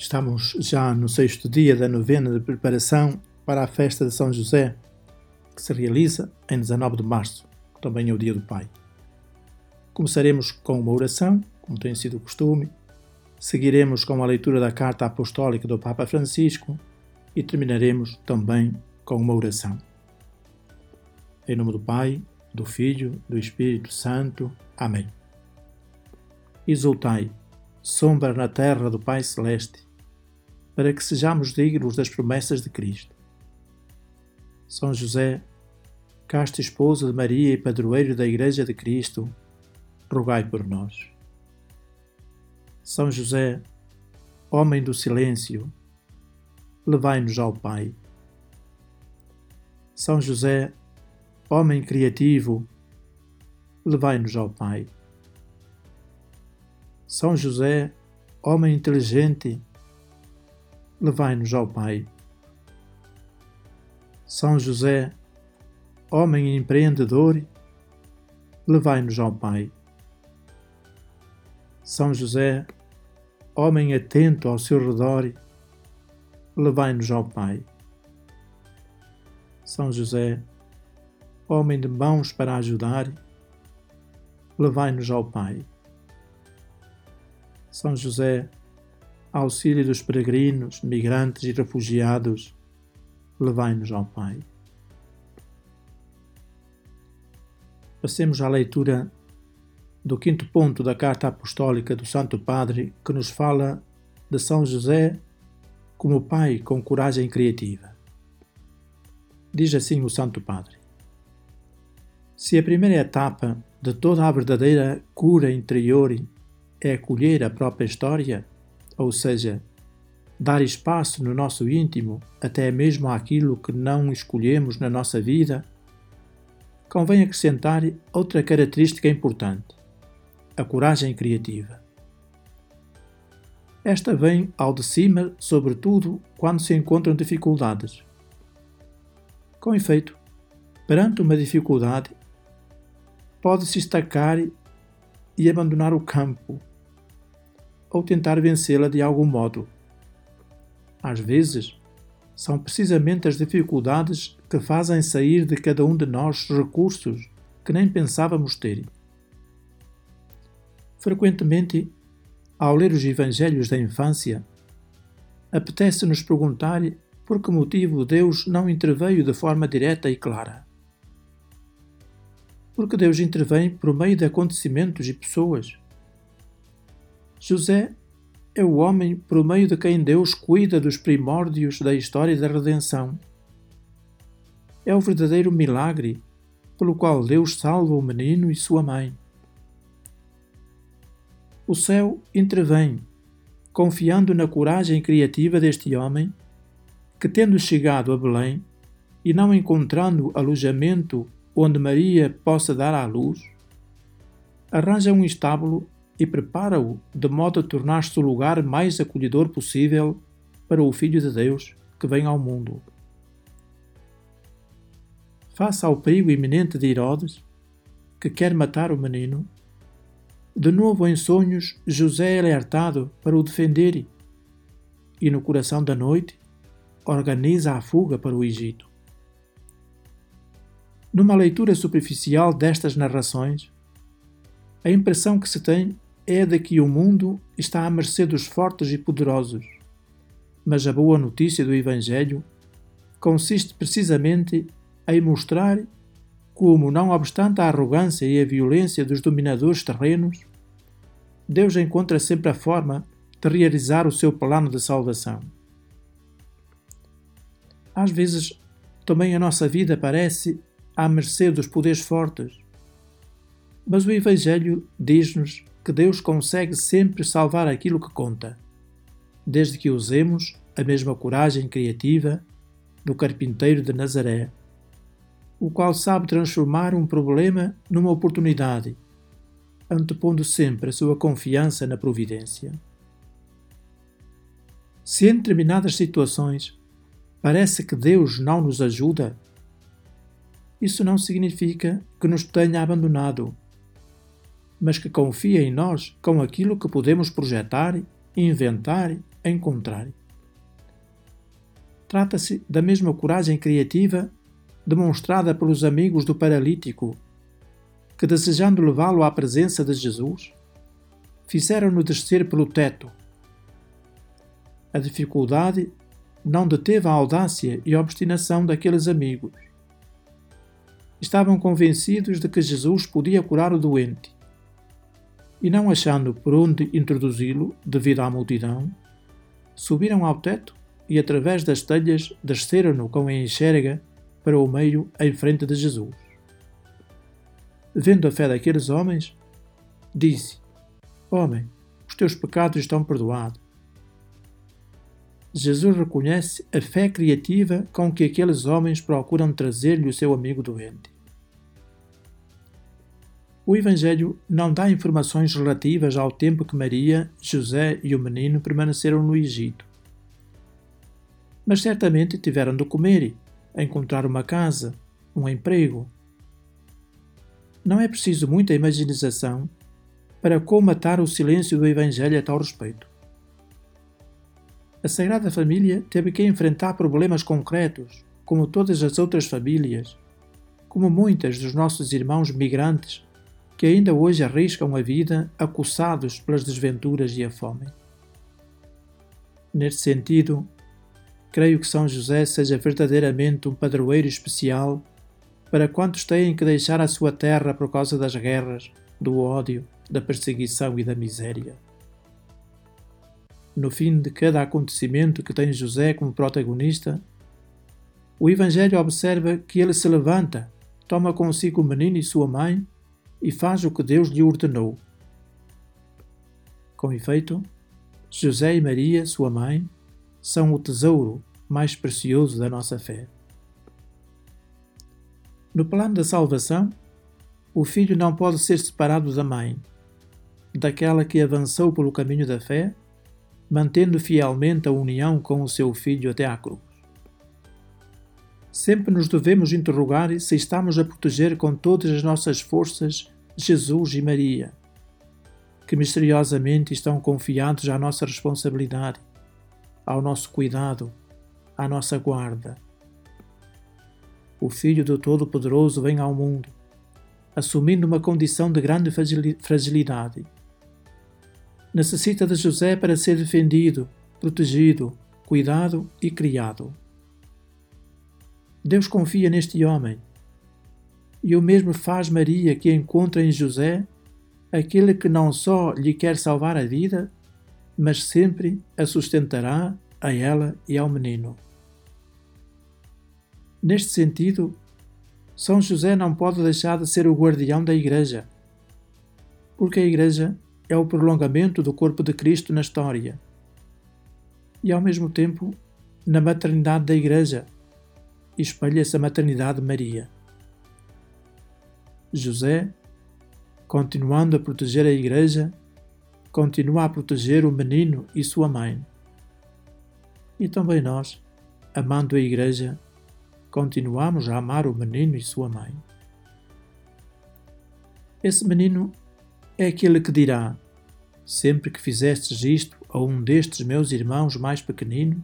Estamos já no sexto dia da novena de preparação para a festa de São José, que se realiza em 19 de março, que também é o dia do Pai. Começaremos com uma oração, como tem sido o costume, seguiremos com a leitura da carta apostólica do Papa Francisco e terminaremos também com uma oração. Em nome do Pai, do Filho, do Espírito Santo. Amém. Exultai, sombra na terra do Pai Celeste para que sejamos dignos das promessas de Cristo. São José, casto esposo de Maria e padroeiro da Igreja de Cristo, rogai por nós. São José, homem do silêncio, levai-nos ao Pai. São José, homem criativo, levai-nos ao Pai. São José, homem inteligente, levai-nos ao Pai. São José, homem empreendedor, levai-nos ao Pai. São José, homem atento ao seu redor, levai-nos ao Pai. São José, homem de mãos para ajudar, levai-nos ao Pai. São José, auxílio dos peregrinos, migrantes e refugiados, levai-nos ao Pai. Passemos à leitura do quinto ponto da carta apostólica do Santo Padre, que nos fala de São José como pai com coragem criativa. Diz assim o Santo Padre: Se a primeira etapa de toda a verdadeira cura interior é acolher a própria história, ou seja, dar espaço no nosso íntimo até mesmo àquilo que não escolhemos na nossa vida, convém acrescentar outra característica importante: a coragem criativa. Esta vem ao de cima, sobretudo quando se encontram dificuldades. Com efeito, perante uma dificuldade, pode-se estacar e abandonar o campo ou tentar vencê-la de algum modo. Às vezes, são precisamente as dificuldades que fazem sair de cada um de nós recursos que nem pensávamos ter. Frequentemente, ao ler os Evangelhos da infância, apetece-nos perguntar por que motivo Deus não interveio de forma direta e clara. Porque Deus intervém por meio de acontecimentos e pessoas José é o homem por meio de quem Deus cuida dos primórdios da história da redenção. É o verdadeiro milagre pelo qual Deus salva o menino e sua mãe. O céu intervém, confiando na coragem criativa deste homem, que, tendo chegado a Belém e não encontrando alojamento onde Maria possa dar à luz, arranja um estábulo e prepara-o de modo a tornar-se o lugar mais acolhedor possível para o Filho de Deus que vem ao mundo. Face ao perigo iminente de Herodes, que quer matar o menino, de novo em sonhos José é alertado para o defender e, no coração da noite, organiza a fuga para o Egito. Numa leitura superficial destas narrações, a impressão que se tem é de que o mundo está à mercê dos fortes e poderosos. Mas a boa notícia do Evangelho consiste precisamente em mostrar como, não obstante a arrogância e a violência dos dominadores terrenos, Deus encontra sempre a forma de realizar o seu plano de salvação. Às vezes, também a nossa vida parece à mercê dos poderes fortes, mas o Evangelho diz-nos que Deus consegue sempre salvar aquilo que conta, desde que usemos a mesma coragem criativa do carpinteiro de Nazaré, o qual sabe transformar um problema numa oportunidade, antepondo sempre a sua confiança na providência. Se em determinadas situações parece que Deus não nos ajuda, isso não significa que nos tenha abandonado, mas que confia em nós com aquilo que podemos projetar, inventar, encontrar. Trata-se da mesma coragem criativa demonstrada pelos amigos do paralítico, que, desejando levá-lo à presença de Jesus, fizeram-no descer pelo teto. A dificuldade não deteve a audácia e obstinação daqueles amigos. Estavam convencidos de que Jesus podia curar o doente. E não achando por onde introduzi-lo, devido à multidão, subiram ao teto e, através das telhas, desceram-no com a enxerga para o meio em frente de Jesus. Vendo a fé daqueles homens, disse: Homem, os teus pecados estão perdoados. Jesus reconhece a fé criativa com que aqueles homens procuram trazer-lhe o seu amigo doente. O Evangelho não dá informações relativas ao tempo que Maria, José e o menino permaneceram no Egito. Mas certamente tiveram de comer, encontrar uma casa, um emprego. Não é preciso muita imaginação para comatar o silêncio do Evangelho a tal respeito a Sagrada Família teve que enfrentar problemas concretos, como todas as outras famílias, como muitas dos nossos irmãos migrantes que ainda hoje arriscam a vida acossados pelas desventuras e a fome. Neste sentido, creio que São José seja verdadeiramente um padroeiro especial para quantos têm que deixar a sua terra por causa das guerras, do ódio, da perseguição e da miséria no fim de cada acontecimento que tem José como protagonista, o Evangelho observa que ele se levanta, toma consigo o menino e sua mãe e faz o que Deus lhe ordenou. Com efeito, José e Maria, sua mãe, são o tesouro mais precioso da nossa fé. No plano da salvação, o filho não pode ser separado da mãe, daquela que avançou pelo caminho da fé mantendo fielmente a união com o seu Filho até à cruz. Sempre nos devemos interrogar se estamos a proteger com todas as nossas forças Jesus e Maria, que misteriosamente estão confiados à nossa responsabilidade, ao nosso cuidado, à nossa guarda. O Filho do Todo-Poderoso vem ao mundo, assumindo uma condição de grande fragilidade necessita de José para ser defendido, protegido, cuidado e criado. Deus confia neste homem. E o mesmo faz Maria, que encontra em José aquele que não só lhe quer salvar a vida, mas sempre a sustentará a ela e ao menino. Neste sentido, São José não pode deixar de ser o guardião da Igreja, porque a Igreja é o prolongamento do corpo de Cristo na história e, ao mesmo tempo, na maternidade da Igreja, espelha-se a maternidade de Maria. José, continuando a proteger a Igreja, continua a proteger o menino e sua mãe. E também nós, amando a Igreja, continuamos a amar o menino e sua mãe. Esse menino é aquele que dirá: Sempre que fizestes isto a um destes meus irmãos mais pequeninos,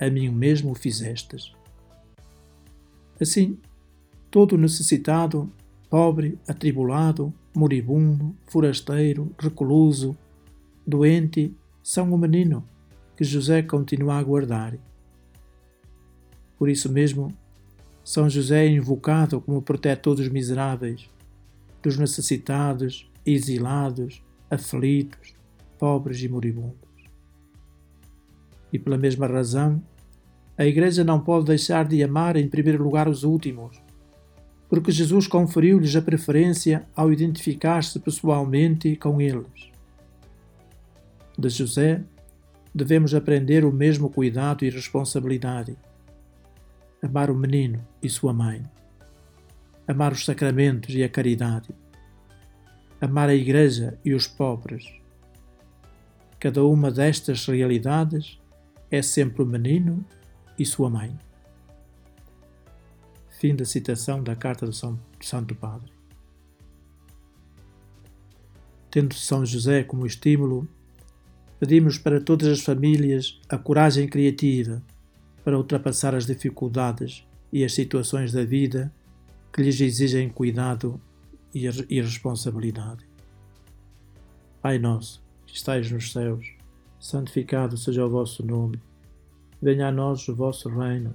a mim mesmo o fizestes. Assim, todo necessitado, pobre, atribulado, moribundo, forasteiro, recluso, doente, são o menino que José continua a guardar. Por isso mesmo, São José é invocado como protetor dos miseráveis, dos necessitados, exilados, aflitos, pobres e moribundos. E pela mesma razão, a Igreja não pode deixar de amar em primeiro lugar os últimos, porque Jesus conferiu-lhes a preferência ao identificar-se pessoalmente com eles. De José, devemos aprender o mesmo cuidado e responsabilidade. Amar o menino e sua mãe. Amar os sacramentos e a caridade amar a Igreja e os pobres. Cada uma destas realidades é sempre o menino e sua mãe. Fim da citação da Carta do São, Santo Padre. Tendo São José como estímulo, pedimos para todas as famílias a coragem criativa para ultrapassar as dificuldades e as situações da vida que lhes exigem cuidado e responsabilidade. Pai nosso, que estais nos céus, santificado seja o vosso nome. Venha a nós o vosso reino.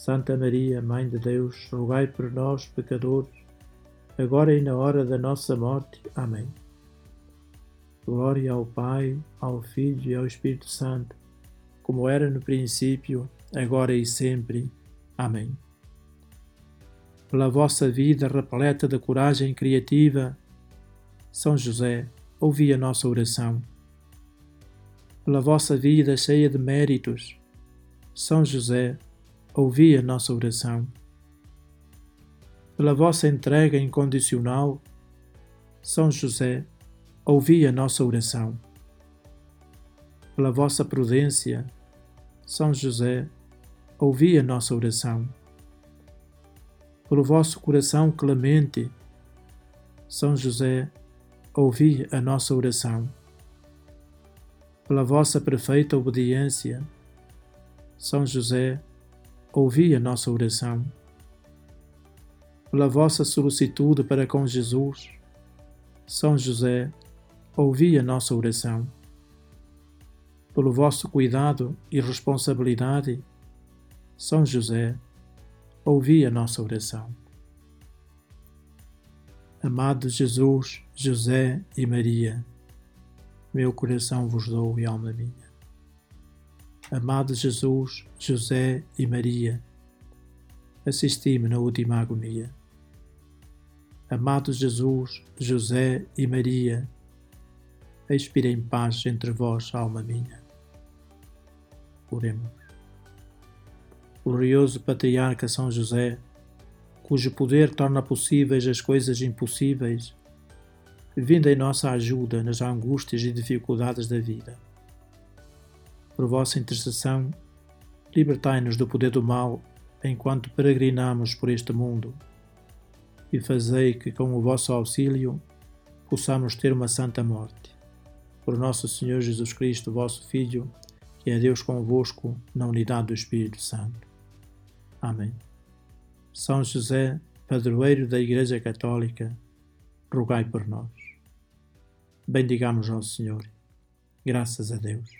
Santa Maria, Mãe de Deus, rogai por nós, pecadores, agora e na hora da nossa morte. Amém. Glória ao Pai, ao Filho e ao Espírito Santo, como era no princípio, agora e sempre. Amém. Pela vossa vida repleta de coragem criativa, São José, ouvi a nossa oração. Pela vossa vida cheia de méritos, São José, ouvi a nossa oração. Pela vossa entrega incondicional, São José, ouvi a nossa oração. Pela vossa prudência, São José, ouvi a nossa oração. Pelo vosso coração clemente, São José, ouvi a nossa oração. Pela vossa perfeita obediência, São José, ouvi a nossa oração. Pela vossa solicitude para com Jesus, São José, ouvi a nossa oração. Pelo vosso cuidado e responsabilidade, São José, ouvi a nossa oração. Amado Jesus, José e Maria, meu coração vos dou e alma minha. Amado Jesus, José e Maria, assisti-me na última agonia. Amado Jesus, José e Maria, expira em paz entre vós, alma minha. Oremos. Glorioso Patriarca São José, cujo poder torna possíveis as coisas impossíveis, vindo em nossa ajuda nas angústias e dificuldades da vida. Por vossa intercessão, libertai-nos do poder do mal enquanto peregrinamos por este mundo e fazei que, com o vosso auxílio, possamos ter uma santa morte. Por nosso Senhor Jesus Cristo, vosso Filho, que é Deus convosco, na unidade do Espírito Santo. Amém. São José, padroeiro da Igreja Católica, rogai por nós. Bendigamos ao Senhor. Graças a Deus.